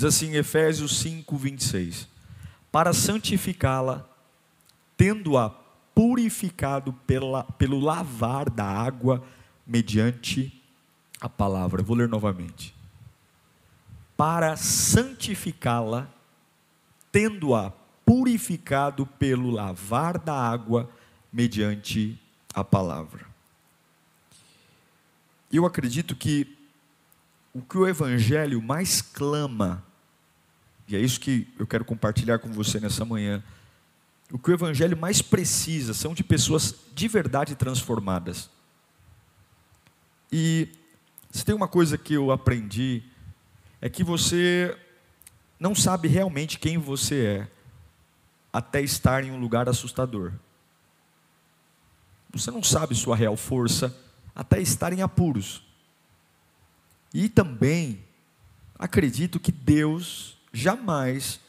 Diz assim Efésios 5, 26: Para santificá-la, tendo-a purificado pela, pelo lavar da água mediante a palavra. Eu vou ler novamente para santificá-la, tendo-a purificado pelo lavar da água mediante a palavra. Eu acredito que o que o Evangelho mais clama, e é isso que eu quero compartilhar com você nessa manhã, o que o Evangelho mais precisa são de pessoas de verdade transformadas. E se tem uma coisa que eu aprendi é que você não sabe realmente quem você é até estar em um lugar assustador. Você não sabe sua real força até estar em apuros. E também acredito que Deus jamais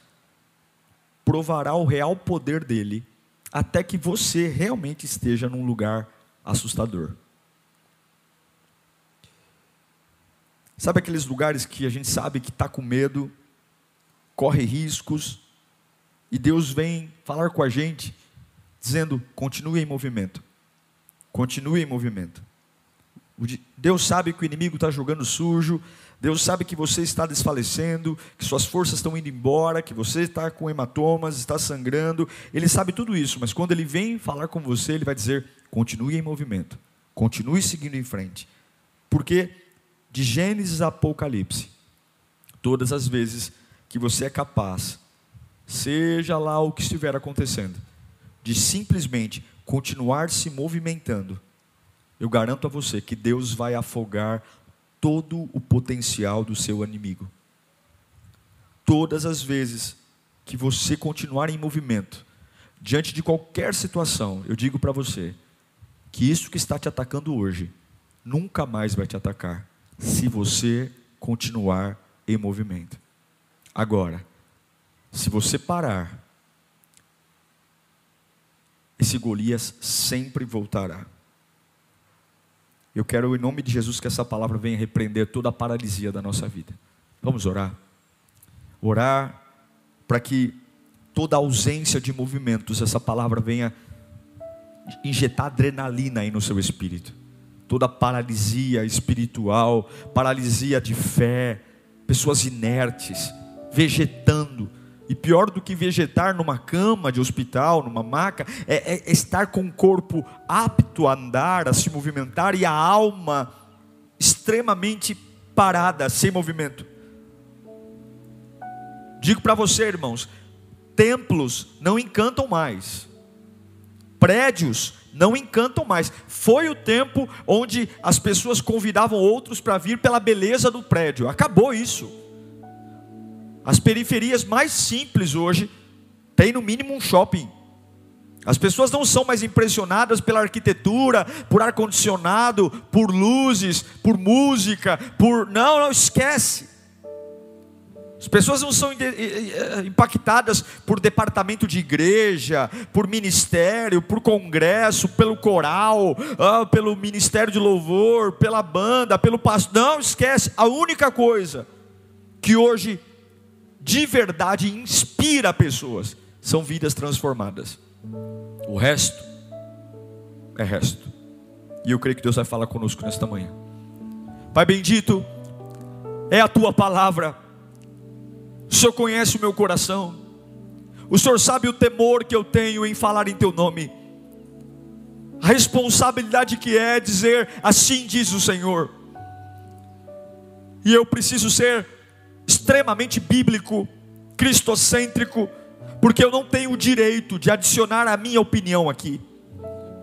provará o real poder dele até que você realmente esteja num lugar assustador. Sabe aqueles lugares que a gente sabe que está com medo, corre riscos, e Deus vem falar com a gente, dizendo: continue em movimento, continue em movimento. Deus sabe que o inimigo está jogando sujo, Deus sabe que você está desfalecendo, que suas forças estão indo embora, que você está com hematomas, está sangrando. Ele sabe tudo isso, mas quando ele vem falar com você, ele vai dizer: continue em movimento, continue seguindo em frente. Porque de Gênesis a Apocalipse, todas as vezes que você é capaz, seja lá o que estiver acontecendo, de simplesmente continuar se movimentando, eu garanto a você que Deus vai afogar todo o potencial do seu inimigo. Todas as vezes que você continuar em movimento, diante de qualquer situação, eu digo para você que isso que está te atacando hoje nunca mais vai te atacar se você continuar em movimento. Agora, se você parar, esse Golias sempre voltará. Eu quero, em nome de Jesus, que essa palavra venha repreender toda a paralisia da nossa vida. Vamos orar. Orar para que toda ausência de movimentos, essa palavra venha injetar adrenalina aí no seu espírito toda paralisia espiritual, paralisia de fé, pessoas inertes, vegetando. E pior do que vegetar numa cama de hospital, numa maca, é, é estar com o corpo apto a andar, a se movimentar e a alma extremamente parada, sem movimento. Digo para você, irmãos, templos não encantam mais, prédios não encantam mais. Foi o tempo onde as pessoas convidavam outros para vir pela beleza do prédio. Acabou isso. As periferias mais simples hoje têm no mínimo um shopping. As pessoas não são mais impressionadas pela arquitetura, por ar condicionado, por luzes, por música, por não, não esquece. As pessoas não são impactadas por departamento de igreja, por ministério, por congresso, pelo coral, ah, pelo ministério de louvor, pela banda, pelo pastor. Não esquece, a única coisa que hoje de verdade inspira pessoas são vidas transformadas. O resto é resto. E eu creio que Deus vai falar conosco nesta manhã. Pai bendito, é a tua palavra o Senhor conhece o meu coração. O Senhor sabe o temor que eu tenho em falar em Teu nome. A responsabilidade que é dizer assim diz o Senhor. E eu preciso ser extremamente bíblico, cristocêntrico, porque eu não tenho o direito de adicionar a minha opinião aqui.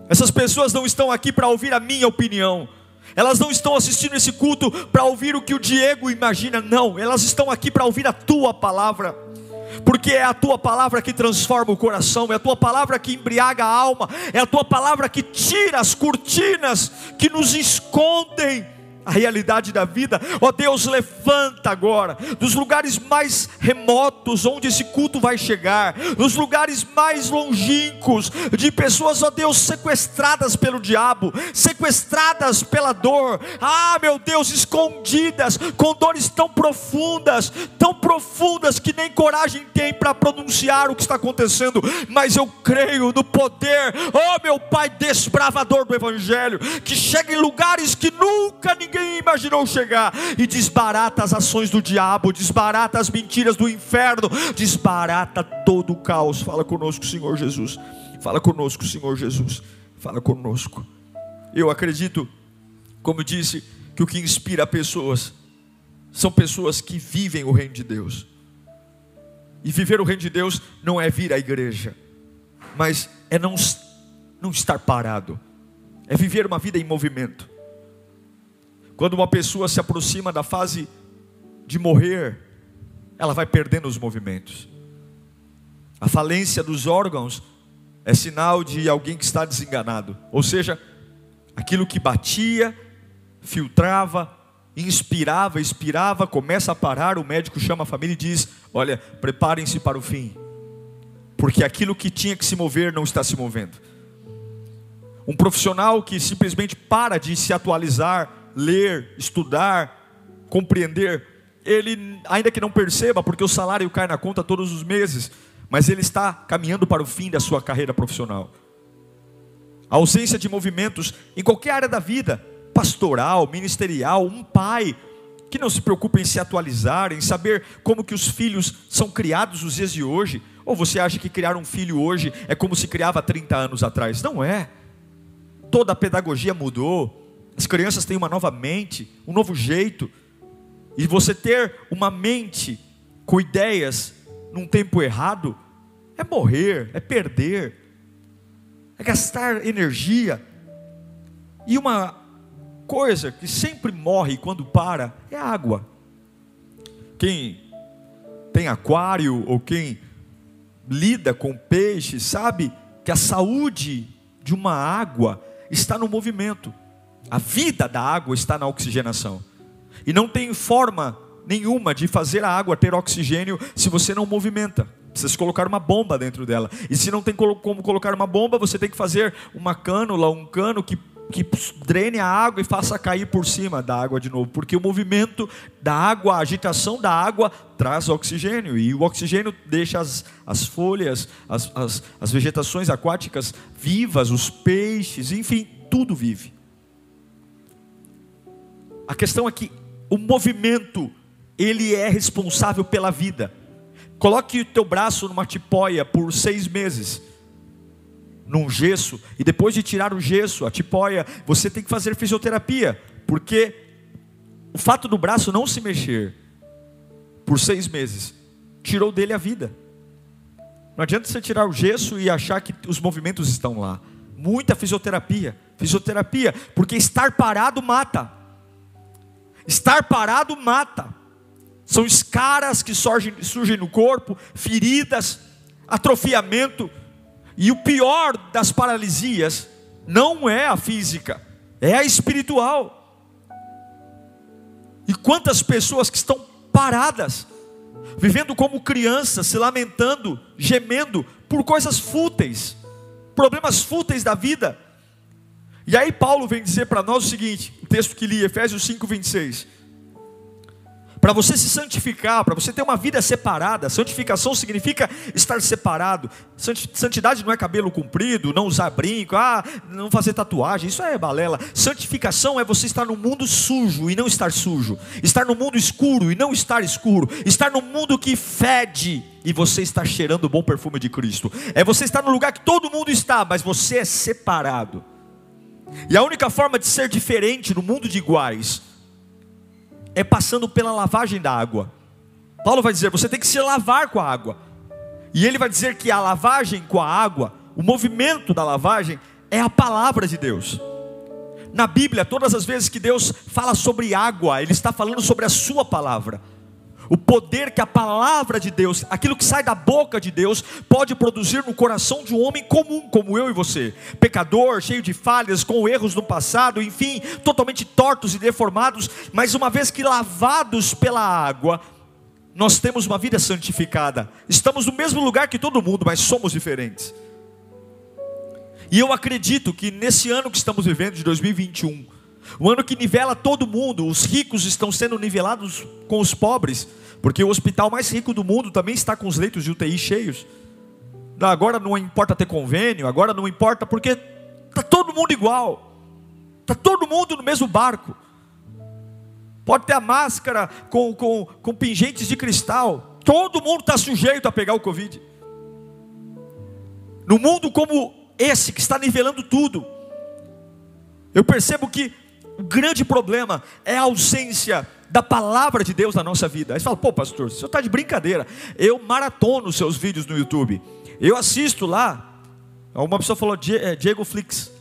Essas pessoas não estão aqui para ouvir a minha opinião, Elas não estão assistindo esse culto para ouvir o que o Diego imagina, não. Elas estão aqui para ouvir a tua palavra. Porque é a tua palavra que transforma o coração, é a tua palavra que embriaga a alma, é a tua palavra que tira as cortinas que nos escondem a realidade da vida. Ó Deus, levanta agora, dos lugares mais remotos onde esse culto vai chegar, dos lugares mais longínquos, de pessoas, ó Deus, sequestradas pelo diabo, sequestradas pela dor, ah, meu Deus, escondidas, com dores tão profundas, tão profundas que nem coragem tem para pronunciar o que está acontecendo, mas eu creio no poder, ó meu Pai desbravador do Evangelho, que chega em lugares que nunca ninguém ninguém imaginou chegar, e desbarata as ações do diabo, desbarata as mentiras do inferno, desbarata todo o caos. Fala conosco, Senhor Jesus. Fala conosco, Senhor Jesus. Fala conosco. Eu acredito, como disse, que o que inspira pessoas são pessoas que vivem o reino de Deus. E viver o reino de Deus não é vir à igreja, mas é não, não estar parado, é viver uma vida em movimento. Quando uma pessoa se aproxima da fase de morrer, ela vai perdendo os movimentos. A falência dos órgãos é sinal de alguém que está desenganado. Ou seja, aquilo que batia, filtrava, inspirava, expirava, começa a parar, o médico chama a família e diz: Olha, preparem-se para o fim, porque aquilo que tinha que se mover não está se movendo. Um profissional que simplesmente para de se atualizar, ler, estudar, compreender, ele, ainda que não perceba, porque o salário cai na conta todos os meses, mas ele está caminhando para o fim da sua carreira profissional. A ausência de movimentos em qualquer área da vida, pastoral, ministerial, um pai que não se preocupa em se atualizar, em saber como que os filhos são criados nos dias de hoje, ou você acha que criar um filho hoje é como se criava 30 anos atrás? Não é. Toda a pedagogia mudou, as crianças têm uma nova mente, um novo jeito. E você ter uma mente com ideias num tempo errado é morrer, é perder, é gastar energia. E uma coisa que sempre morre quando para é água. Quem tem aquário ou quem lida com peixe sabe que a saúde de uma água está no movimento. A vida da água está na oxigenação. E não tem forma nenhuma de fazer a água ter oxigênio se você não movimenta. Precisa colocar uma bomba dentro dela. E se não tem como colocar uma bomba, você tem que fazer uma cânula, um cano que, que drene a água e faça cair por cima da água de novo. Porque o movimento da água, a agitação da água, traz oxigênio. E o oxigênio deixa as, as folhas, as, as, as vegetações aquáticas vivas, os peixes, enfim, tudo vive. A questão é que o movimento, ele é responsável pela vida. Coloque o teu braço numa tipóia por seis meses, num gesso, e depois de tirar o gesso, a tipóia, você tem que fazer fisioterapia, porque o fato do braço não se mexer por seis meses tirou dele a vida. Não adianta você tirar o gesso e achar que os movimentos estão lá. Muita fisioterapia, fisioterapia, porque estar parado mata. Estar parado mata. São escaras que surgem, surgem no corpo, feridas, atrofiamento. E o pior das paralisias não é a física, é a espiritual. E quantas pessoas que estão paradas, vivendo como crianças, se lamentando, gemendo por coisas fúteis, problemas fúteis da vida, e aí Paulo vem dizer para nós o seguinte, o texto que li, Efésios 5, 26. Para você se santificar, para você ter uma vida separada, santificação significa estar separado. Santidade não é cabelo comprido, não usar brinco, ah, não fazer tatuagem, isso é balela. Santificação é você estar no mundo sujo e não estar sujo, estar no mundo escuro e não estar escuro, estar no mundo que fede e você está cheirando o bom perfume de Cristo. É você estar no lugar que todo mundo está, mas você é separado. E a única forma de ser diferente no mundo de iguais é passando pela lavagem da água. Paulo vai dizer: você tem que se lavar com a água. E ele vai dizer que a lavagem com a água, o movimento da lavagem, é a palavra de Deus. Na Bíblia, todas as vezes que Deus fala sobre água, Ele está falando sobre a Sua palavra. O poder que a palavra de Deus, aquilo que sai da boca de Deus, pode produzir no coração de um homem comum, como eu e você, pecador, cheio de falhas, com erros no passado, enfim, totalmente tortos e deformados, mas uma vez que lavados pela água, nós temos uma vida santificada. Estamos no mesmo lugar que todo mundo, mas somos diferentes. E eu acredito que nesse ano que estamos vivendo, de 2021, o ano que nivela todo mundo, os ricos estão sendo nivelados com os pobres, porque o hospital mais rico do mundo também está com os leitos de UTI cheios. Agora não importa ter convênio, agora não importa, porque está todo mundo igual, está todo mundo no mesmo barco. Pode ter a máscara com, com, com pingentes de cristal, todo mundo está sujeito a pegar o Covid. No mundo como esse que está nivelando tudo. Eu percebo que grande problema é a ausência da palavra de Deus na nossa vida. Aí você fala, pô, pastor, o senhor está de brincadeira. Eu maratono os seus vídeos no YouTube. Eu assisto lá. Uma pessoa falou, é, Diego Flix.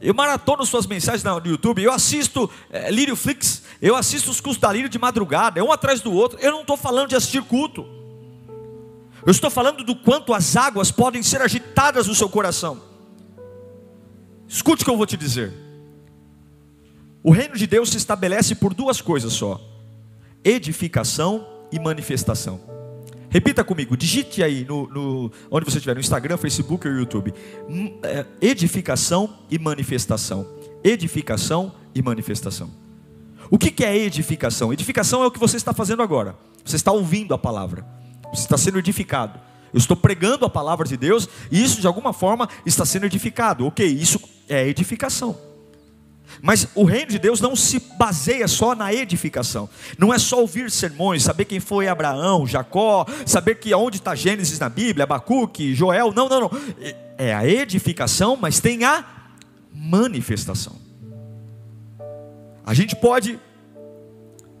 Eu maratono suas mensagens no YouTube. Eu assisto é, Lírio Flix. Eu assisto os cursos da Lírio de madrugada. É um atrás do outro. Eu não estou falando de assistir culto. Eu estou falando do quanto as águas podem ser agitadas no seu coração. Escute o que eu vou te dizer. O reino de Deus se estabelece por duas coisas só: edificação e manifestação. Repita comigo, digite aí no, no onde você estiver, no Instagram, Facebook ou YouTube. Hum, é, edificação e manifestação. Edificação e manifestação. O que, que é edificação? Edificação é o que você está fazendo agora. Você está ouvindo a palavra. Você está sendo edificado. Eu estou pregando a palavra de Deus e isso de alguma forma está sendo edificado. Ok, isso é edificação. Mas o reino de Deus não se baseia só na edificação. Não é só ouvir sermões, saber quem foi Abraão, Jacó, saber que onde está Gênesis na Bíblia, Abacuque, Joel. Não, não, não. É a edificação, mas tem a manifestação. A gente pode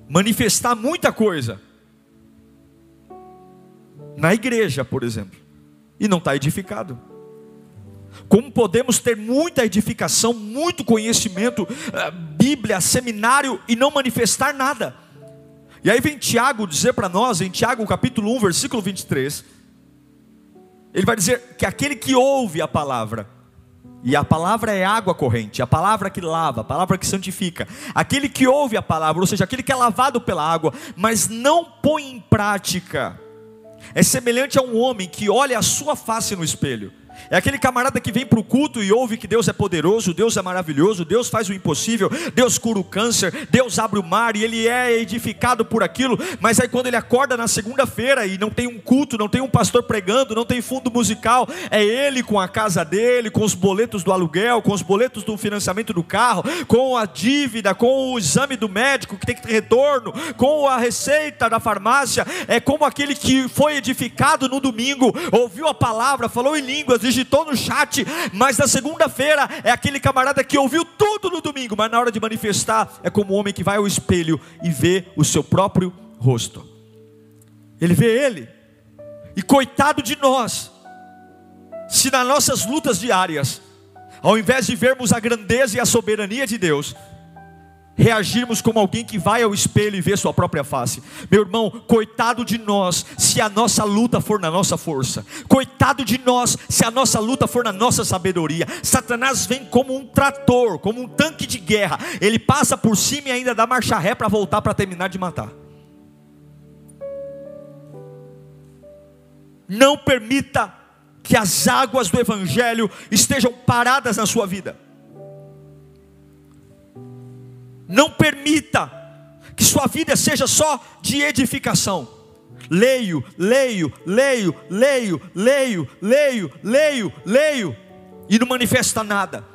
manifestar muita coisa, na igreja, por exemplo, e não está edificado. Como podemos ter muita edificação, muito conhecimento, eh, Bíblia, seminário e não manifestar nada? E aí vem Tiago dizer para nós, em Tiago capítulo 1, versículo 23, ele vai dizer que aquele que ouve a palavra, e a palavra é água corrente, a palavra que lava, a palavra que santifica. Aquele que ouve a palavra, ou seja, aquele que é lavado pela água, mas não põe em prática, é semelhante a um homem que olha a sua face no espelho é aquele camarada que vem para o culto e ouve que Deus é poderoso, Deus é maravilhoso, Deus faz o impossível, Deus cura o câncer, Deus abre o mar e ele é edificado por aquilo. Mas aí quando ele acorda na segunda-feira e não tem um culto, não tem um pastor pregando, não tem fundo musical, é ele com a casa dele, com os boletos do aluguel, com os boletos do financiamento do carro, com a dívida, com o exame do médico que tem que ter retorno, com a receita da farmácia. É como aquele que foi edificado no domingo, ouviu a palavra, falou em línguas digitou no chat, mas na segunda-feira é aquele camarada que ouviu tudo no domingo, mas na hora de manifestar é como o um homem que vai ao espelho e vê o seu próprio rosto. Ele vê ele, e coitado de nós, se nas nossas lutas diárias, ao invés de vermos a grandeza e a soberania de Deus, reagirmos como alguém que vai ao espelho e vê sua própria face. Meu irmão, coitado de nós se a nossa luta for na nossa força. Coitado de nós se a nossa luta for na nossa sabedoria. Satanás vem como um trator, como um tanque de guerra. Ele passa por cima e ainda dá marcha ré para voltar para terminar de matar. Não permita que as águas do evangelho estejam paradas na sua vida. Não permita que sua vida seja só de edificação. Leio, leio, leio, leio, leio, leio, leio, leio, e não manifesta nada.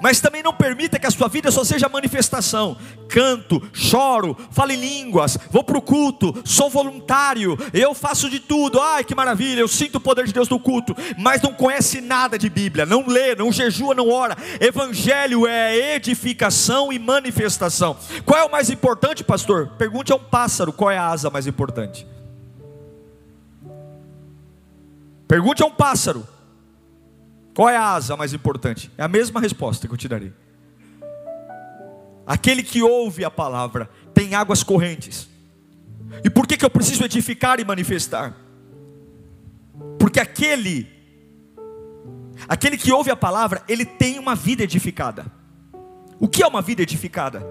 Mas também não permita que a sua vida só seja manifestação. Canto, choro, falo em línguas, vou para o culto, sou voluntário, eu faço de tudo. Ai que maravilha, eu sinto o poder de Deus no culto, mas não conhece nada de Bíblia, não lê, não jejua, não ora. Evangelho é edificação e manifestação. Qual é o mais importante, pastor? Pergunte a um pássaro qual é a asa mais importante. Pergunte a um pássaro qual é a asa mais importante? É a mesma resposta que eu te darei. aquele que ouve a palavra, tem águas correntes. E por que, que eu preciso edificar e manifestar? Porque aquele, aquele que ouve a palavra, ele tem uma vida edificada. O que é uma vida edificada?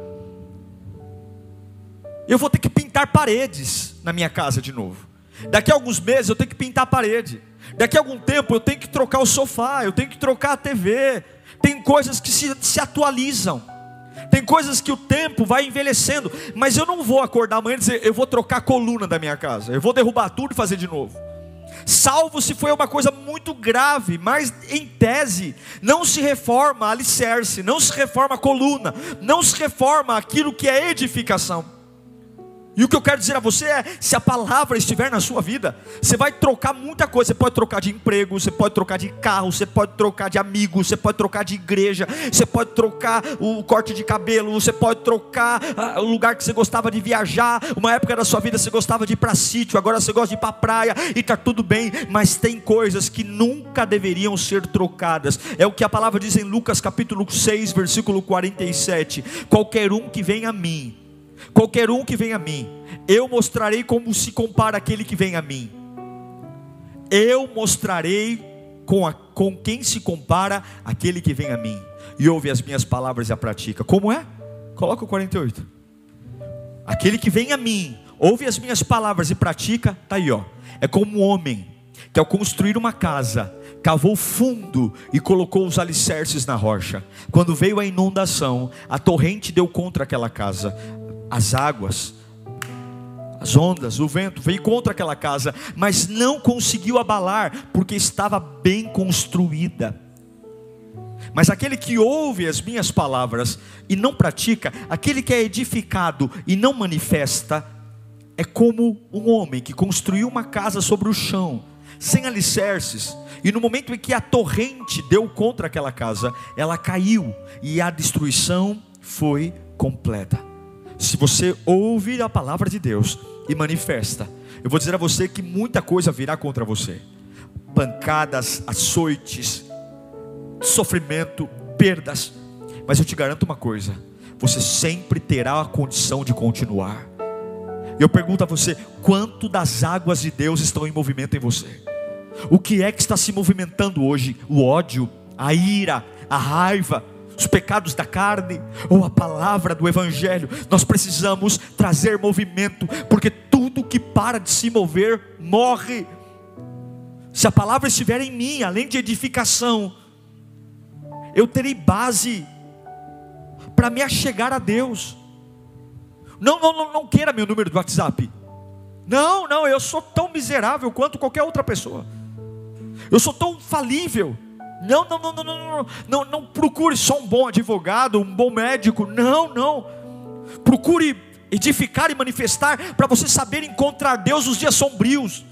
Eu vou ter que pintar paredes na minha casa de novo. Daqui a alguns meses eu tenho que pintar a parede. Daqui a algum tempo eu tenho que trocar o sofá, eu tenho que trocar a TV. Tem coisas que se, se atualizam. Tem coisas que o tempo vai envelhecendo, mas eu não vou acordar amanhã e dizer, eu vou trocar a coluna da minha casa, eu vou derrubar tudo e fazer de novo. Salvo se foi uma coisa muito grave, mas em tese, não se reforma alicerce, não se reforma coluna, não se reforma aquilo que é edificação. E o que eu quero dizer a você é: se a palavra estiver na sua vida, você vai trocar muita coisa. Você pode trocar de emprego, você pode trocar de carro, você pode trocar de amigo, você pode trocar de igreja, você pode trocar o corte de cabelo, você pode trocar ah, o lugar que você gostava de viajar. Uma época da sua vida você gostava de ir para sítio, agora você gosta de ir para praia e está tudo bem, mas tem coisas que nunca deveriam ser trocadas. É o que a palavra diz em Lucas capítulo 6, versículo 47: Qualquer um que vem a mim Qualquer um que vem a mim, eu mostrarei como se compara aquele que vem a mim. Eu mostrarei com, a, com quem se compara aquele que vem a mim e ouve as minhas palavras e a pratica. Como é? Coloca o 48. Aquele que vem a mim, ouve as minhas palavras e pratica, está aí, ó. É como um homem que ao construir uma casa, cavou fundo e colocou os alicerces na rocha. Quando veio a inundação, a torrente deu contra aquela casa, as águas, as ondas, o vento veio contra aquela casa, mas não conseguiu abalar, porque estava bem construída. Mas aquele que ouve as minhas palavras e não pratica, aquele que é edificado e não manifesta, é como um homem que construiu uma casa sobre o chão, sem alicerces, e no momento em que a torrente deu contra aquela casa, ela caiu e a destruição foi completa. Se você ouvir a palavra de Deus e manifesta, eu vou dizer a você que muita coisa virá contra você: pancadas, açoites, sofrimento, perdas. Mas eu te garanto uma coisa: você sempre terá a condição de continuar. Eu pergunto a você: quanto das águas de Deus estão em movimento em você? O que é que está se movimentando hoje? O ódio, a ira, a raiva, os pecados da carne ou a palavra do Evangelho. Nós precisamos trazer movimento, porque tudo que para de se mover morre. Se a palavra estiver em mim, além de edificação, eu terei base para me achegar a Deus. Não, não, não, não queira meu número do WhatsApp. Não, não, eu sou tão miserável quanto qualquer outra pessoa. Eu sou tão falível. Não, não, não, não, não, não, não, não procure só um bom advogado, um bom médico. Não, não. Procure edificar e manifestar para você saber encontrar Deus nos dias sombrios.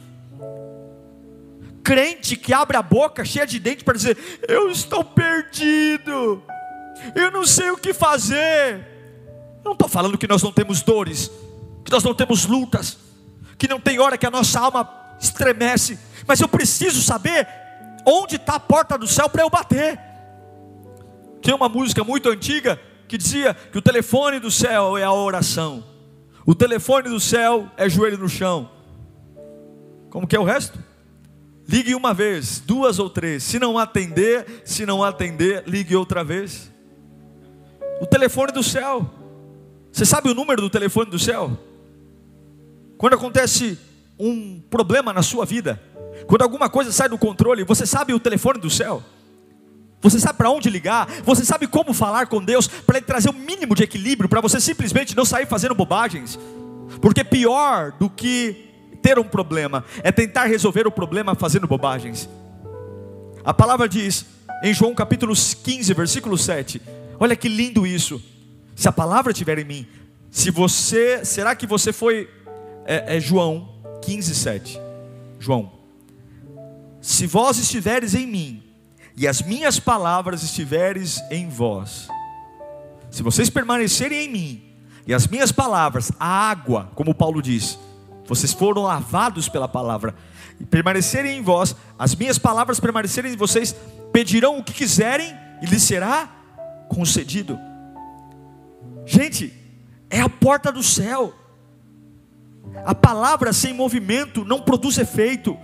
Crente que abre a boca cheia de dente para dizer: Eu estou perdido, eu não sei o que fazer. Não estou falando que nós não temos dores, que nós não temos lutas, que não tem hora que a nossa alma estremece, mas eu preciso saber onde está a porta do céu para eu bater. Tinha uma música muito antiga que dizia que o telefone do céu é a oração, o telefone do céu é joelho no chão. Como que é o resto? Ligue uma vez, duas ou três. Se não atender, se não atender, ligue outra vez. O telefone do céu. Você sabe o número do telefone do céu? Quando acontece um problema na sua vida, quando alguma coisa sai do controle, você sabe o telefone do céu? Você sabe para onde ligar? Você sabe como falar com Deus para Ele trazer o um mínimo de equilíbrio, para você simplesmente não sair fazendo bobagens? Porque pior do que ter um problema é tentar resolver o problema fazendo bobagens. A palavra diz em João capítulo 15, versículo 7. Olha que lindo isso. Se a palavra estiver em mim, se você, será que você foi é, é João 15, 7? João se vós estiveres em mim e as minhas palavras estiveres em vós, se vocês permanecerem em mim e as minhas palavras, a água, como Paulo diz, vocês foram lavados pela palavra, e permanecerem em vós, as minhas palavras permanecerem em vocês, pedirão o que quiserem e lhes será concedido. Gente, é a porta do céu. A palavra sem movimento não produz efeito.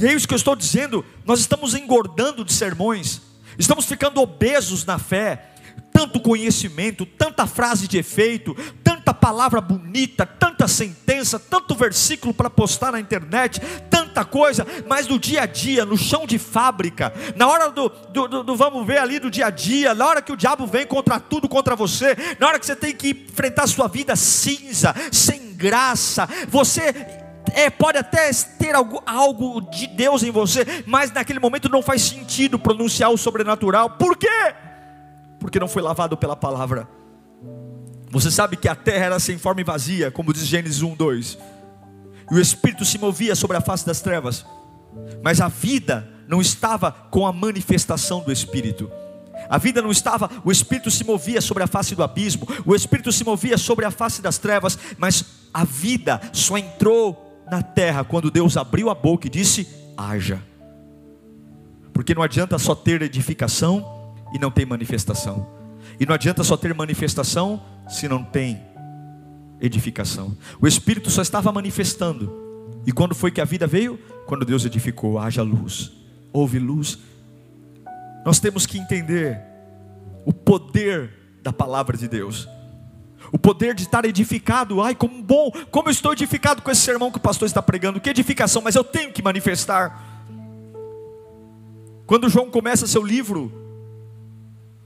E é isso que eu estou dizendo. Nós estamos engordando de sermões, estamos ficando obesos na fé. Tanto conhecimento, tanta frase de efeito, tanta palavra bonita, tanta sentença, tanto versículo para postar na internet, tanta coisa, mas no dia a dia, no chão de fábrica, na hora do, do, do, do, vamos ver ali do dia a dia, na hora que o diabo vem contra tudo contra você, na hora que você tem que enfrentar sua vida cinza, sem graça, você é, pode até ter algo, algo de Deus em você, mas naquele momento não faz sentido pronunciar o sobrenatural. Por quê? Porque não foi lavado pela palavra. Você sabe que a terra era sem forma e vazia, como diz Gênesis 1, 2. E o Espírito se movia sobre a face das trevas. Mas a vida não estava com a manifestação do Espírito. A vida não estava, o Espírito se movia sobre a face do abismo, o Espírito se movia sobre a face das trevas, mas a vida só entrou na terra quando Deus abriu a boca e disse: haja. Porque não adianta só ter edificação e não tem manifestação. E não adianta só ter manifestação se não tem edificação. O Espírito só estava manifestando. E quando foi que a vida veio? Quando Deus edificou, haja luz. Houve luz. Nós temos que entender o poder da palavra de Deus o poder de estar edificado. Ai, como bom, como eu estou edificado com esse sermão que o pastor está pregando. Que edificação, mas eu tenho que manifestar. Quando João começa seu livro,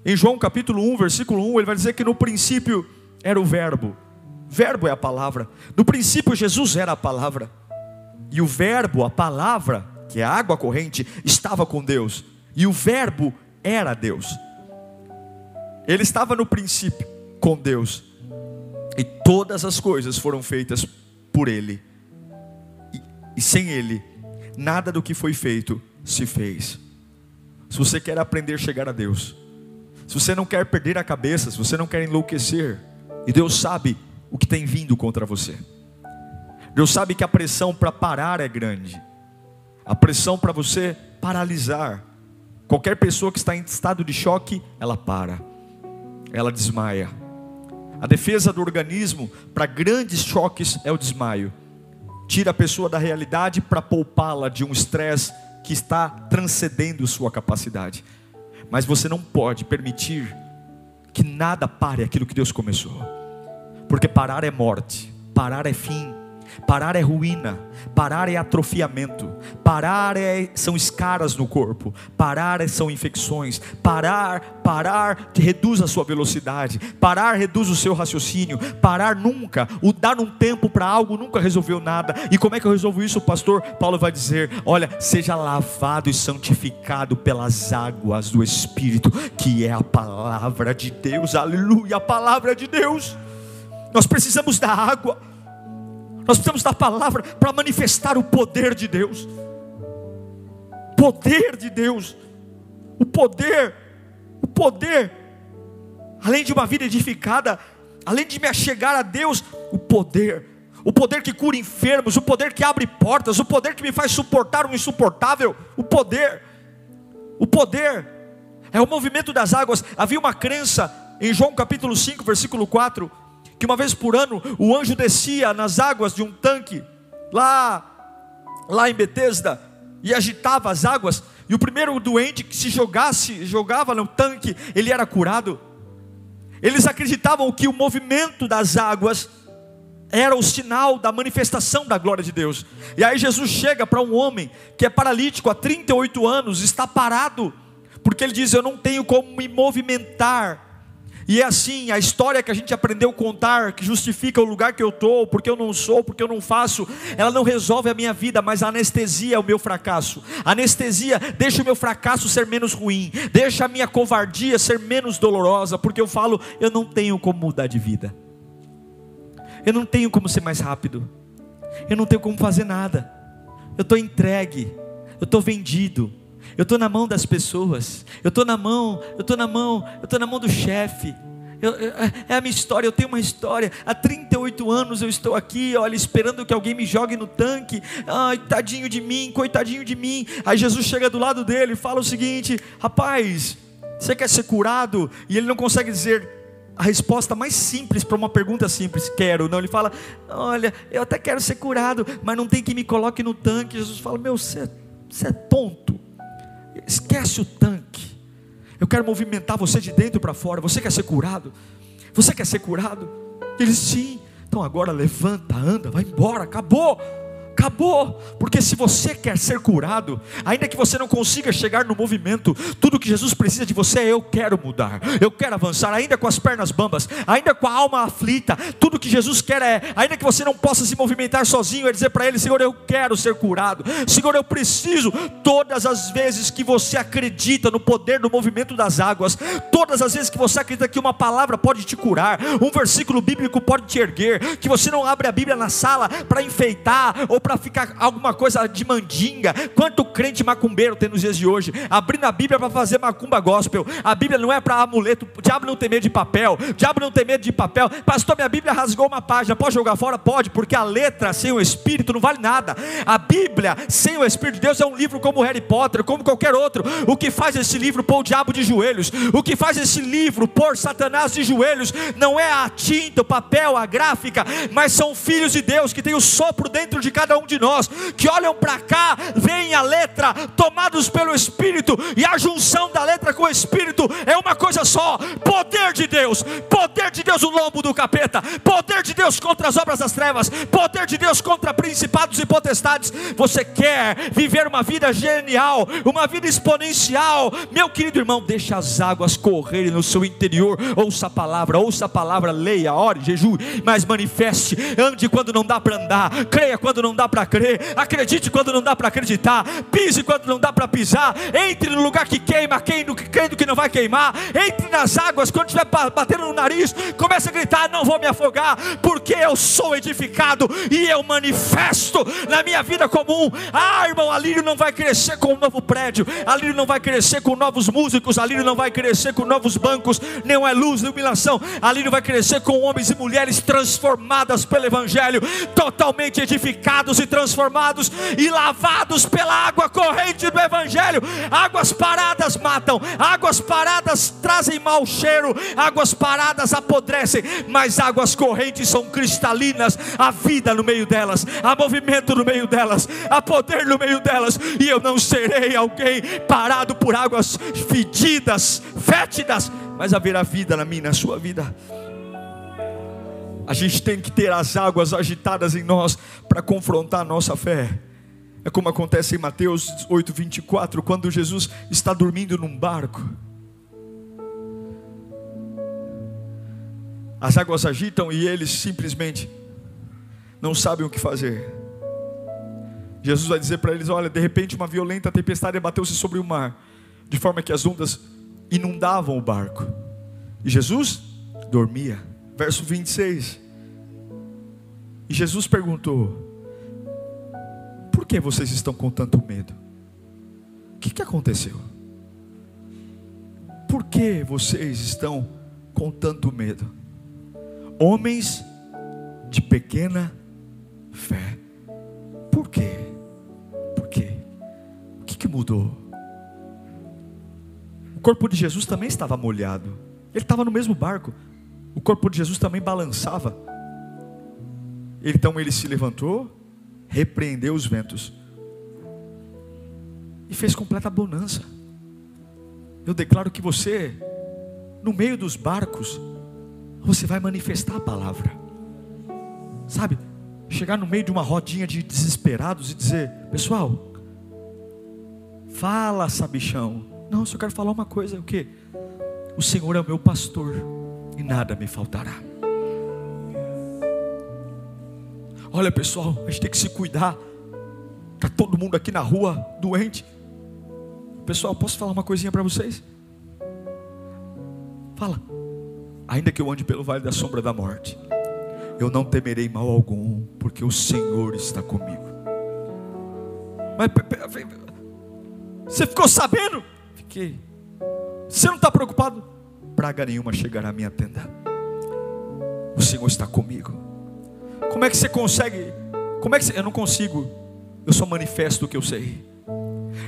em João capítulo 1, versículo 1, ele vai dizer que no princípio era o Verbo. Verbo é a palavra. No princípio Jesus era a palavra. E o Verbo, a palavra, que é a água corrente, estava com Deus. E o Verbo era Deus. Ele estava no princípio com Deus. E todas as coisas foram feitas por Ele. E, e sem Ele, nada do que foi feito se fez. Se você quer aprender a chegar a Deus, se você não quer perder a cabeça, se você não quer enlouquecer, e Deus sabe o que tem vindo contra você. Deus sabe que a pressão para parar é grande. A pressão para você paralisar. Qualquer pessoa que está em estado de choque, ela para. Ela desmaia. A defesa do organismo para grandes choques é o desmaio. Tira a pessoa da realidade para poupá-la de um estresse que está transcendendo sua capacidade. Mas você não pode permitir que nada pare aquilo que Deus começou. Porque parar é morte, parar é fim, Parar é ruína, parar é atrofiamento, parar é, são escaras no corpo, parar é, são infecções, parar, parar reduz a sua velocidade, parar reduz o seu raciocínio, parar nunca, o dar um tempo para algo nunca resolveu nada. E como é que eu resolvo isso? Pastor Paulo vai dizer: olha, seja lavado e santificado pelas águas do Espírito, que é a palavra de Deus, aleluia, a palavra de Deus. Nós precisamos da água. Nós precisamos da palavra para manifestar o poder de Deus. Poder de Deus. O poder, o poder, além de uma vida edificada, além de me achegar a Deus, o poder, o poder que cura enfermos, o poder que abre portas, o poder que me faz suportar o insuportável, o poder, o poder, é o movimento das águas. Havia uma crença em João capítulo 5, versículo 4, que uma vez por ano o anjo descia nas águas de um tanque lá lá em Betesda e agitava as águas e o primeiro doente que se jogasse jogava no tanque ele era curado. Eles acreditavam que o movimento das águas era o sinal da manifestação da glória de Deus. E aí Jesus chega para um homem que é paralítico há 38 anos, está parado, porque ele diz: Eu não tenho como me movimentar e é assim, a história que a gente aprendeu a contar, que justifica o lugar que eu estou, porque eu não sou, porque eu não faço, ela não resolve a minha vida, mas anestesia é o meu fracasso. Anestesia deixa o meu fracasso ser menos ruim, deixa a minha covardia ser menos dolorosa, porque eu falo, eu não tenho como mudar de vida. Eu não tenho como ser mais rápido. Eu não tenho como fazer nada. Eu estou entregue. Eu estou vendido eu estou na mão das pessoas, eu estou na mão, eu estou na mão, eu estou na mão do chefe. Eu, eu, é a minha história, eu tenho uma história. Há 38 anos eu estou aqui, olha, esperando que alguém me jogue no tanque. Ai, tadinho de mim, coitadinho de mim. Aí Jesus chega do lado dele e fala o seguinte: Rapaz, você quer ser curado? E ele não consegue dizer a resposta mais simples para uma pergunta simples: quero. Não, ele fala: olha, eu até quero ser curado, mas não tem que me coloque no tanque. Jesus fala: meu, você é tonto. Esquece o tanque. Eu quero movimentar você de dentro para fora. Você quer ser curado? Você quer ser curado? Ele sim. Então agora levanta, anda, vai embora, acabou acabou. Porque se você quer ser curado, ainda que você não consiga chegar no movimento, tudo que Jesus precisa de você é eu quero mudar, eu quero avançar, ainda com as pernas bambas, ainda com a alma aflita, tudo que Jesus quer é, ainda que você não possa se movimentar sozinho, é dizer para Ele: Senhor, eu quero ser curado, Senhor, eu preciso. Todas as vezes que você acredita no poder do movimento das águas, todas as vezes que você acredita que uma palavra pode te curar, um versículo bíblico pode te erguer, que você não abre a Bíblia na sala para enfeitar ou para ficar alguma coisa de mandinga. Quanto crente macumbeiro tem nos dias de hoje, abrindo a Bíblia para fazer macumba gospel. A Bíblia não é para amuleto, o diabo não tem medo de papel, o diabo não tem medo de papel. Pastor, minha Bíblia rasgou uma página, pode jogar fora? Pode, porque a letra sem o Espírito não vale nada. A Bíblia sem o Espírito de Deus é um livro como Harry Potter, como qualquer outro. O que faz esse livro pôr o diabo de joelhos? O que faz esse livro pôr Satanás de joelhos? Não é a tinta, o papel, a gráfica, mas são filhos de Deus que tem o sopro dentro de cada um de nós, que olham para cá, veem a letra, tomados pelo Espírito, e a junção da letra com o Espírito é uma coisa só: poder de Deus, poder de Deus, o lombo do capeta, poder de Deus contra as obras das trevas, poder de Deus contra principados e potestades. Você quer viver uma vida genial, uma vida exponencial, meu querido irmão, deixa as águas correrem no seu interior, ouça a palavra, ouça a palavra, leia, ore, jejue, mas manifeste, ande quando não dá para andar, creia quando não dá para crer, acredite quando não dá para acreditar, pise quando não dá para pisar, entre no lugar que queima, crendo que não vai queimar, entre nas águas. Quando estiver batendo no nariz, comece a gritar: Não vou me afogar, porque eu sou edificado e eu manifesto na minha vida comum. Ah, irmão, a Lírio não vai crescer com um novo prédio, a Lírio não vai crescer com novos músicos, a Lírio não vai crescer com novos bancos, não é luz, iluminação, a Lírio vai crescer com homens e mulheres transformadas pelo Evangelho, totalmente edificados e transformados e lavados pela água corrente do Evangelho. Águas paradas matam, águas paradas trazem mau cheiro, águas paradas apodrecem, mas águas correntes são cristalinas. Há vida no meio delas, há movimento no meio delas, há poder no meio delas, e eu não serei alguém parado por águas fedidas, fétidas, mas haverá vida na minha, na sua vida. A gente tem que ter as águas agitadas em nós para confrontar a nossa fé. É como acontece em Mateus 8, 24, quando Jesus está dormindo num barco. As águas agitam e eles simplesmente não sabem o que fazer. Jesus vai dizer para eles: Olha, de repente uma violenta tempestade abateu-se sobre o mar, de forma que as ondas inundavam o barco. E Jesus dormia verso 26. E Jesus perguntou: Por que vocês estão com tanto medo? O que, que aconteceu? Por que vocês estão com tanto medo? Homens de pequena fé. Por quê? Por quê? O que, que mudou? O corpo de Jesus também estava molhado. Ele estava no mesmo barco o corpo de Jesus também balançava. Então ele se levantou, repreendeu os ventos e fez completa bonança. Eu declaro que você, no meio dos barcos, você vai manifestar a palavra. Sabe? Chegar no meio de uma rodinha de desesperados e dizer: Pessoal, fala, sabichão. Não, só quero falar uma coisa: o que? O Senhor é o meu pastor e nada me faltará. Olha pessoal, a gente tem que se cuidar. Está todo mundo aqui na rua doente. Pessoal, posso falar uma coisinha para vocês? Fala. Ainda que eu ande pelo vale da sombra da morte, eu não temerei mal algum, porque o Senhor está comigo. Mas você ficou sabendo? Fiquei. Você não está preocupado? Praga nenhuma chegará à minha tenda. O Senhor está comigo. Como é que você consegue? Como é que você... eu não consigo? Eu só manifesto o que eu sei.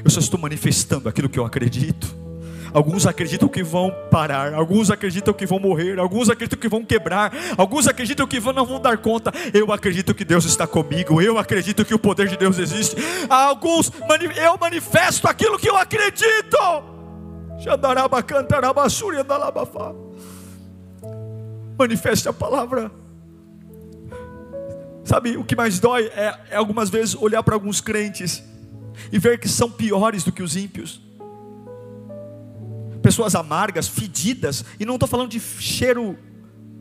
Eu só estou manifestando aquilo que eu acredito. Alguns acreditam que vão parar, alguns acreditam que vão morrer, alguns acreditam que vão quebrar, alguns acreditam que não vão dar conta. Eu acredito que Deus está comigo, eu acredito que o poder de Deus existe. Alguns, eu manifesto aquilo que eu acredito. Manifeste a palavra. Sabe, o que mais dói é, é algumas vezes olhar para alguns crentes e ver que são piores do que os ímpios. Pessoas amargas, fedidas, e não estou falando de cheiro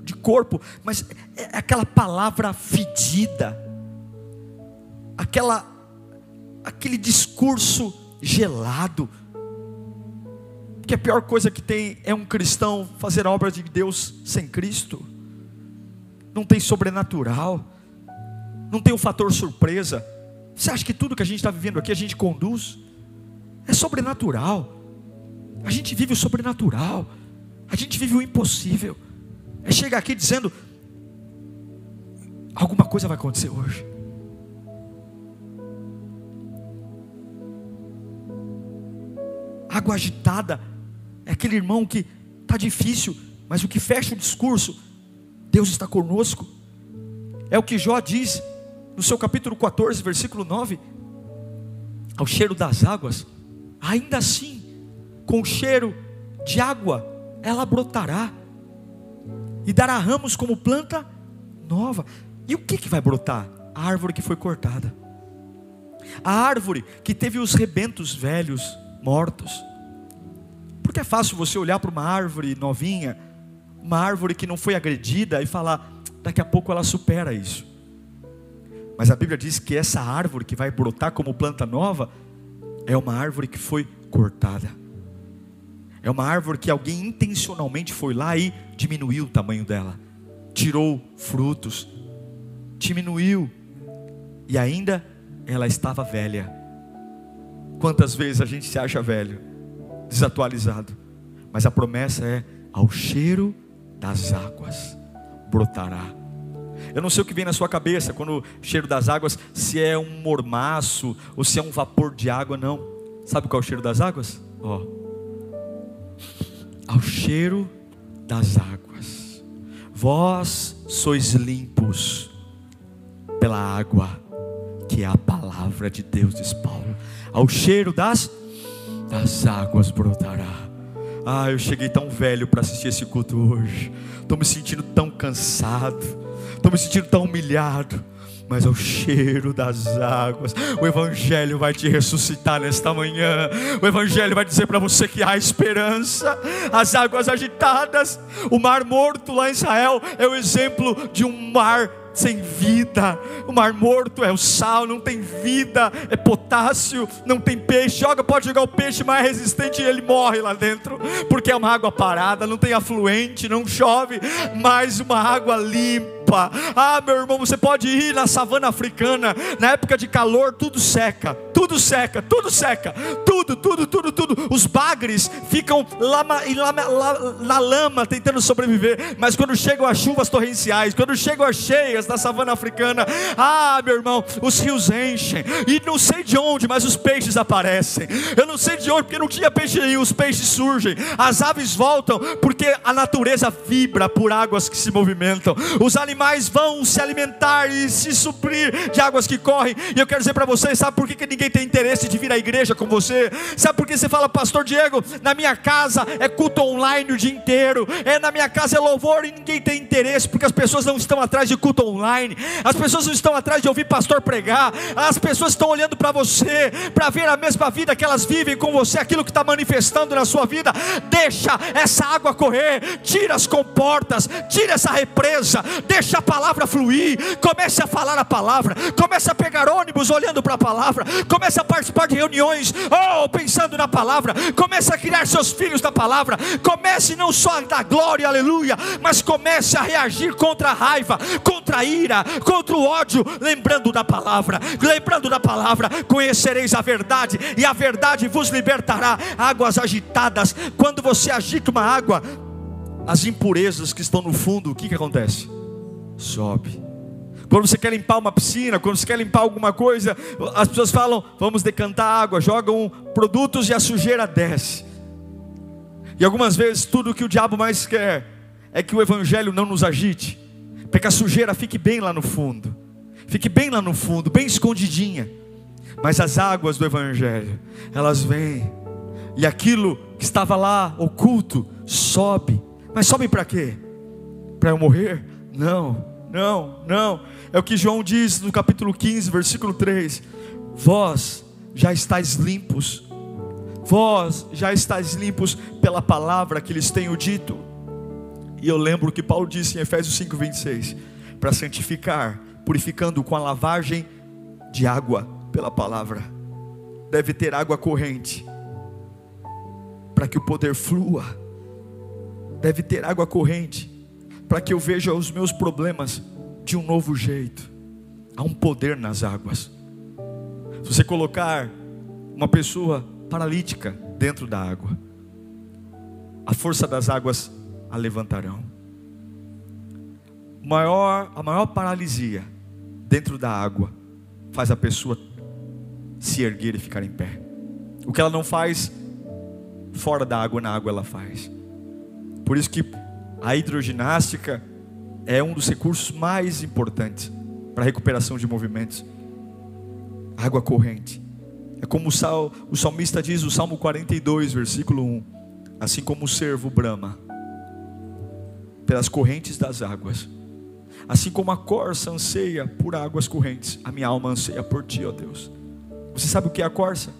de corpo, mas é aquela palavra fedida, aquela, aquele discurso gelado, que a pior coisa que tem é um cristão fazer a obra de Deus sem Cristo, não tem sobrenatural, não tem o fator surpresa. Você acha que tudo que a gente está vivendo aqui a gente conduz? É sobrenatural. A gente vive o sobrenatural. A gente vive o impossível. É chegar aqui dizendo: alguma coisa vai acontecer hoje. Água agitada é aquele irmão que está difícil, mas o que fecha o discurso, Deus está conosco. É o que Jó diz no seu capítulo 14, versículo 9: ao cheiro das águas, ainda assim com cheiro de água, ela brotará e dará ramos como planta nova. E o que, que vai brotar? A árvore que foi cortada, a árvore que teve os rebentos velhos, mortos. Porque é fácil você olhar para uma árvore novinha, uma árvore que não foi agredida e falar, daqui a pouco ela supera isso. Mas a Bíblia diz que essa árvore que vai brotar como planta nova é uma árvore que foi cortada. É uma árvore que alguém intencionalmente foi lá e diminuiu o tamanho dela, tirou frutos, diminuiu, e ainda ela estava velha. Quantas vezes a gente se acha velho, desatualizado, mas a promessa é: ao cheiro das águas brotará. Eu não sei o que vem na sua cabeça quando o cheiro das águas, se é um mormaço ou se é um vapor de água, não. Sabe qual é o cheiro das águas? Ó. Oh ao cheiro das águas. Vós sois limpos pela água, que é a palavra de Deus, diz Paulo. Ao cheiro das, das águas brotará. Ah, eu cheguei tão velho para assistir esse culto hoje. Estou me sentindo tão cansado. Estou me sentindo tão humilhado mas ao cheiro das águas. O Evangelho vai te ressuscitar nesta manhã. O Evangelho vai dizer para você que há esperança. As águas agitadas, o mar morto lá em Israel é o exemplo de um mar sem vida. O mar morto é o sal, não tem vida, é potássio, não tem peixe. Joga, pode jogar o peixe mais resistente e ele morre lá dentro, porque é uma água parada, não tem afluente, não chove, mas uma água limpa ah, meu irmão, você pode ir na savana africana, na época de calor, tudo seca, tudo seca, tudo seca, tudo, tudo, tudo, tudo. Os bagres ficam lama, lama, la, na lama tentando sobreviver, mas quando chegam as chuvas torrenciais, quando chegam as cheias da savana africana, ah, meu irmão, os rios enchem, e não sei de onde, mas os peixes aparecem. Eu não sei de onde, porque não tinha peixe nenhum, os peixes surgem, as aves voltam, porque a natureza vibra por águas que se movimentam, os animais animais vão se alimentar e se suprir de águas que correm. E eu quero dizer para vocês: sabe por que, que ninguém tem interesse de vir à igreja com você? Sabe por que você fala, Pastor Diego, na minha casa é culto online o dia inteiro, é na minha casa é louvor e ninguém tem interesse, porque as pessoas não estão atrás de culto online, as pessoas não estão atrás de ouvir pastor pregar, as pessoas estão olhando para você, para ver a mesma vida que elas vivem com você, aquilo que está manifestando na sua vida. Deixa essa água correr, tira as comportas, tira essa represa, Deixa a palavra fluir. Comece a falar a palavra. Comece a pegar ônibus olhando para a palavra. Comece a participar de reuniões, oh, pensando na palavra. Comece a criar seus filhos da palavra. Comece não só a dar glória, aleluia, mas comece a reagir contra a raiva, contra a ira, contra o ódio, lembrando da palavra. Lembrando da palavra, conhecereis a verdade e a verdade vos libertará. Águas agitadas. Quando você agita uma água, as impurezas que estão no fundo, o que, que acontece? sobe. Quando você quer limpar uma piscina, quando você quer limpar alguma coisa, as pessoas falam: vamos decantar água, jogam produtos e a sujeira desce. E algumas vezes tudo que o diabo mais quer é que o evangelho não nos agite, para que a sujeira fique bem lá no fundo, fique bem lá no fundo, bem escondidinha. Mas as águas do evangelho, elas vêm, e aquilo que estava lá oculto sobe. Mas sobe para quê? Para eu morrer? Não, não, não. É o que João diz no capítulo 15, versículo 3: Vós já estáis limpos, vós já estáis limpos pela palavra que lhes tenho dito. E eu lembro que Paulo disse em Efésios 5:26, para santificar, purificando com a lavagem de água pela palavra. Deve ter água corrente para que o poder flua. Deve ter água corrente para que eu veja os meus problemas de um novo jeito. Há um poder nas águas. Se você colocar uma pessoa paralítica dentro da água, a força das águas a levantarão. Maior, a maior paralisia dentro da água faz a pessoa se erguer e ficar em pé. O que ela não faz fora da água, na água ela faz. Por isso que a hidroginástica é um dos recursos mais importantes para a recuperação de movimentos. Água corrente. É como o, sal, o salmista diz, o Salmo 42, versículo 1: Assim como o servo brama pelas correntes das águas, assim como a corça anseia por águas correntes, a minha alma anseia por ti, ó Deus. Você sabe o que é a corça?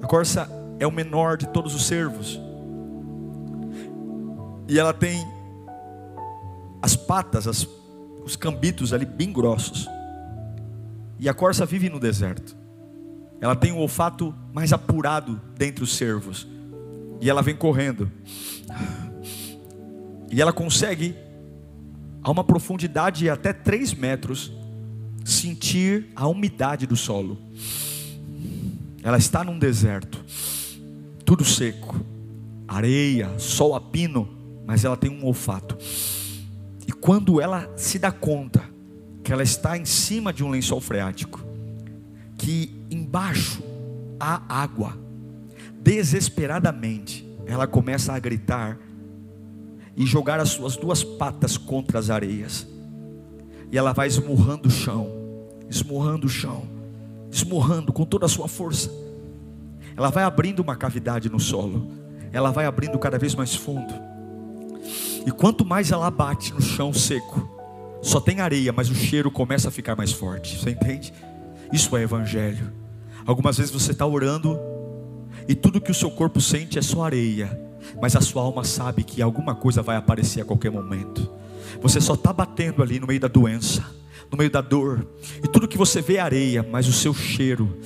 A corça é o menor de todos os servos. E ela tem as patas, as, os cambitos ali bem grossos. E a corça vive no deserto. Ela tem o olfato mais apurado dentre os servos. E ela vem correndo. E ela consegue, a uma profundidade de até 3 metros, sentir a umidade do solo. Ela está num deserto, tudo seco, areia, sol a pino, mas ela tem um olfato. E quando ela se dá conta que ela está em cima de um lençol freático, que embaixo há água, desesperadamente ela começa a gritar e jogar as suas duas patas contra as areias. E ela vai esmurrando o chão, esmurrando o chão, esmurrando com toda a sua força. Ela vai abrindo uma cavidade no solo, ela vai abrindo cada vez mais fundo. E quanto mais ela bate no chão seco, só tem areia, mas o cheiro começa a ficar mais forte. Você entende? Isso é evangelho. Algumas vezes você está orando e tudo que o seu corpo sente é só areia, mas a sua alma sabe que alguma coisa vai aparecer a qualquer momento. Você só está batendo ali no meio da doença, no meio da dor, e tudo que você vê é areia, mas o seu cheiro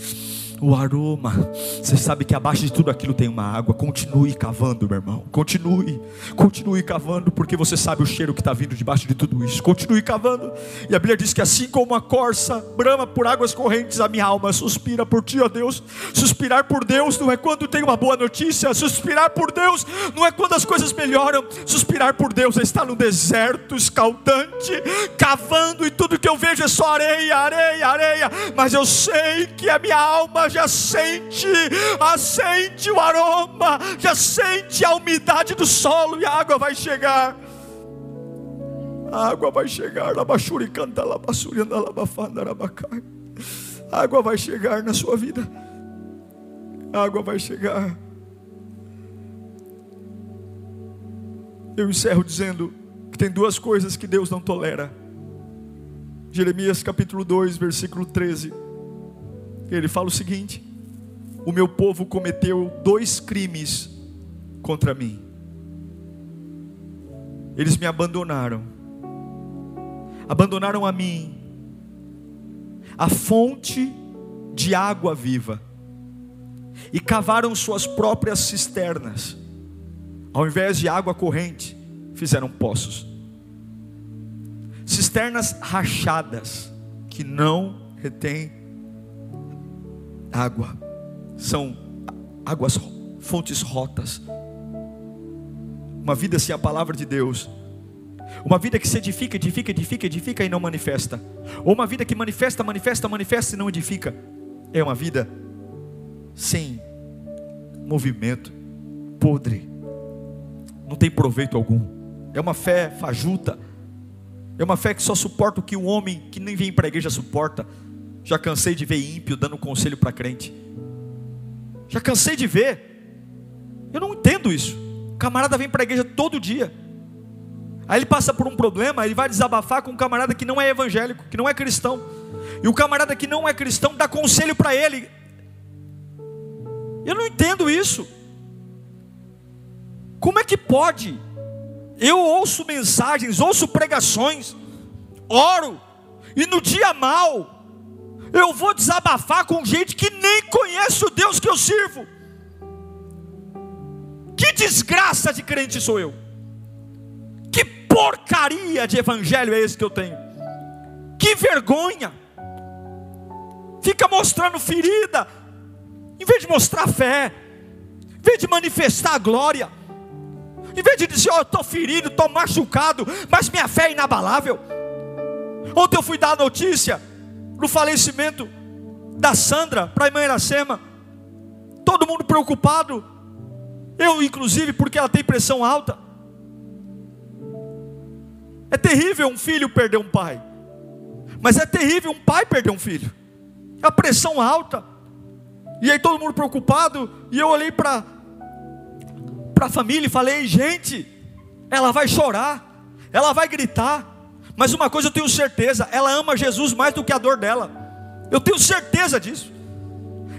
o aroma. Você sabe que abaixo de tudo aquilo tem uma água. Continue cavando, meu irmão. Continue, continue cavando, porque você sabe o cheiro que está vindo debaixo de tudo isso. Continue cavando. E a Bíblia diz que assim como a corça brama por águas correntes, a minha alma suspira por ti, ó Deus. Suspirar por Deus não é quando tem uma boa notícia. Suspirar por Deus não é quando as coisas melhoram. Suspirar por Deus é estar no deserto escaldante, cavando e tudo que eu vejo é só areia, areia, areia. Mas eu sei que a minha alma já sente, assente o aroma, já sente a umidade do solo e a água vai chegar. A água vai chegar, labachuri canta, labassuri anda, labafanda, labacai. A água vai chegar na sua vida. A água vai chegar. Eu encerro dizendo que tem duas coisas que Deus não tolera. Jeremias capítulo 2, versículo 13. Ele fala o seguinte: O meu povo cometeu dois crimes contra mim. Eles me abandonaram. Abandonaram a mim, a fonte de água viva, e cavaram suas próprias cisternas. Ao invés de água corrente, fizeram poços. Cisternas rachadas que não retêm água. São águas, fontes rotas. Uma vida sem a palavra de Deus. Uma vida que se edifica, edifica, edifica, edifica e não manifesta. Ou uma vida que manifesta, manifesta, manifesta e não edifica. É uma vida sem movimento. podre, não tem proveito algum, é uma fé fajuta, é uma fé que só suporta o que um homem que nem vem para a igreja suporta. Já cansei de ver ímpio dando conselho para crente. Já cansei de ver. Eu não entendo isso. O camarada vem para a igreja todo dia. Aí ele passa por um problema, ele vai desabafar com um camarada que não é evangélico, que não é cristão. E o camarada que não é cristão dá conselho para ele. Eu não entendo isso. Como é que pode? Eu ouço mensagens, ouço pregações, oro, e no dia mal, eu vou desabafar com gente que nem conhece o Deus que eu sirvo. Que desgraça de crente sou eu. Que porcaria de evangelho é esse que eu tenho. Que vergonha. Fica mostrando ferida, em vez de mostrar fé, em vez de manifestar a glória. Em vez de dizer, eu estou ferido, estou machucado, mas minha fé é inabalável. Ontem eu fui dar a notícia do falecimento da Sandra para a irmã Iracema. Todo mundo preocupado. Eu, inclusive, porque ela tem pressão alta. É terrível um filho perder um pai. Mas é terrível um pai perder um filho. A pressão alta. E aí todo mundo preocupado. E eu olhei para a família e falei: gente, ela vai chorar, ela vai gritar, mas uma coisa eu tenho certeza: ela ama Jesus mais do que a dor dela. Eu tenho certeza disso.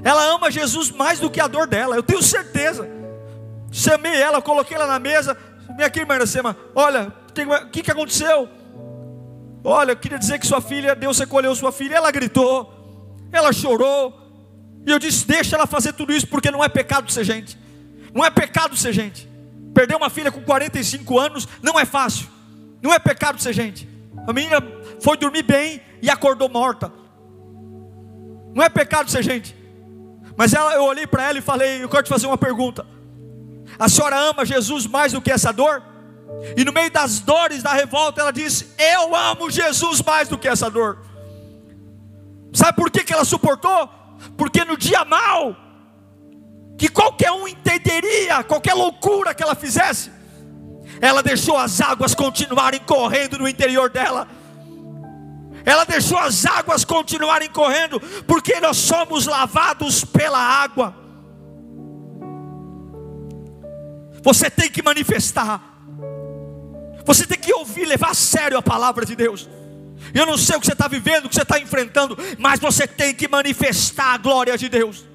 Ela ama Jesus mais do que a dor dela. Eu tenho certeza. Chamei ela, coloquei ela na mesa. Minha aqui, irmã Iracema. Olha, o que, que aconteceu? Olha, eu queria dizer que sua filha, Deus recolheu sua filha. Ela gritou, ela chorou. E eu disse: Deixa ela fazer tudo isso, porque não é pecado ser gente. Não é pecado ser gente. Perder uma filha com 45 anos não é fácil. Não é pecado ser gente. A menina foi dormir bem e acordou morta. Não é pecado ser gente. Mas ela, eu olhei para ela e falei: Eu quero te fazer uma pergunta. A senhora ama Jesus mais do que essa dor? E no meio das dores da revolta, ela disse: Eu amo Jesus mais do que essa dor. Sabe por que, que ela suportou? Porque no dia mal, que qualquer um entenderia, qualquer loucura que ela fizesse, ela deixou as águas continuarem correndo no interior dela. Ela deixou as águas continuarem correndo, porque nós somos lavados pela água. Você tem que manifestar. Você tem que ouvir, levar a sério a palavra de Deus. Eu não sei o que você está vivendo, o que você está enfrentando, mas você tem que manifestar a glória de Deus.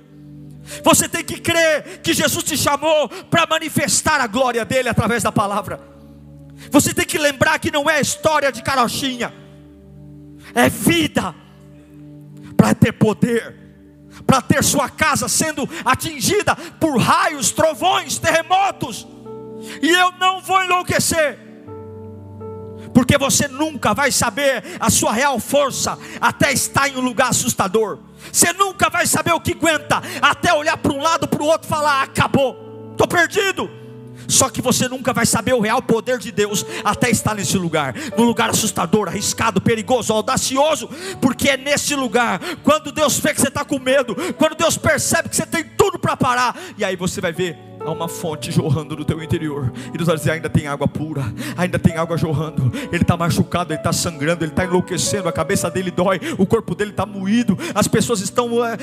Você tem que crer que Jesus te chamou para manifestar a glória dele através da palavra. Você tem que lembrar que não é história de carochinha, é vida para ter poder, para ter sua casa sendo atingida por raios, trovões, terremotos. E eu não vou enlouquecer porque você nunca vai saber a sua real força até estar em um lugar assustador. Você nunca vai saber o que aguenta até olhar para um lado, para o outro e falar: acabou, estou perdido. Só que você nunca vai saber o real poder de Deus até estar nesse lugar, num lugar assustador, arriscado, perigoso, audacioso, porque é nesse lugar, quando Deus vê que você está com medo, quando Deus percebe que você tem tudo para parar, e aí você vai ver há uma fonte jorrando no teu interior. E Deus vai dizer: ainda tem água pura, ainda tem água jorrando. Ele está machucado, ele está sangrando, ele está enlouquecendo, a cabeça dele dói, o corpo dele está moído, as pessoas estão é,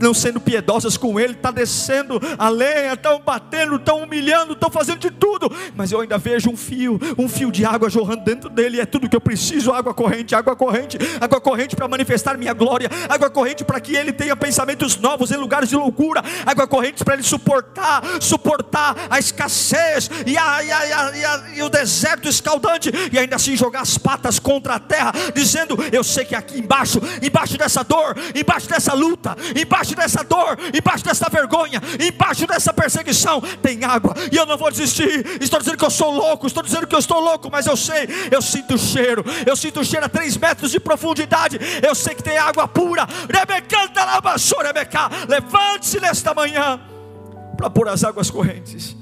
não sendo piedosas com ele, está descendo a lenha, estão batendo, estão humilhando, estão fazendo de tudo. Mas eu ainda vejo um fio, um fio de água jorrando dentro dele, é tudo que eu preciso: água corrente, água corrente, água corrente para manifestar minha glória, água corrente para que ele tenha pensamentos novos em lugares de loucura, água corrente para ele suportar suportar a escassez e, a, e, a, e, a, e, o deserto escaldante, e ainda assim jogar as patas contra a terra, dizendo: Eu sei que aqui embaixo, embaixo dessa dor, embaixo dessa luta, embaixo dessa dor, embaixo dessa vergonha, embaixo dessa perseguição, tem água, e eu não vou desistir. Estou dizendo que eu sou louco, estou dizendo que eu estou louco, mas eu sei, eu sinto o cheiro, eu sinto o cheiro a três metros de profundidade, eu sei que tem água pura. Levante-se nesta manhã para pôr as águas correntes.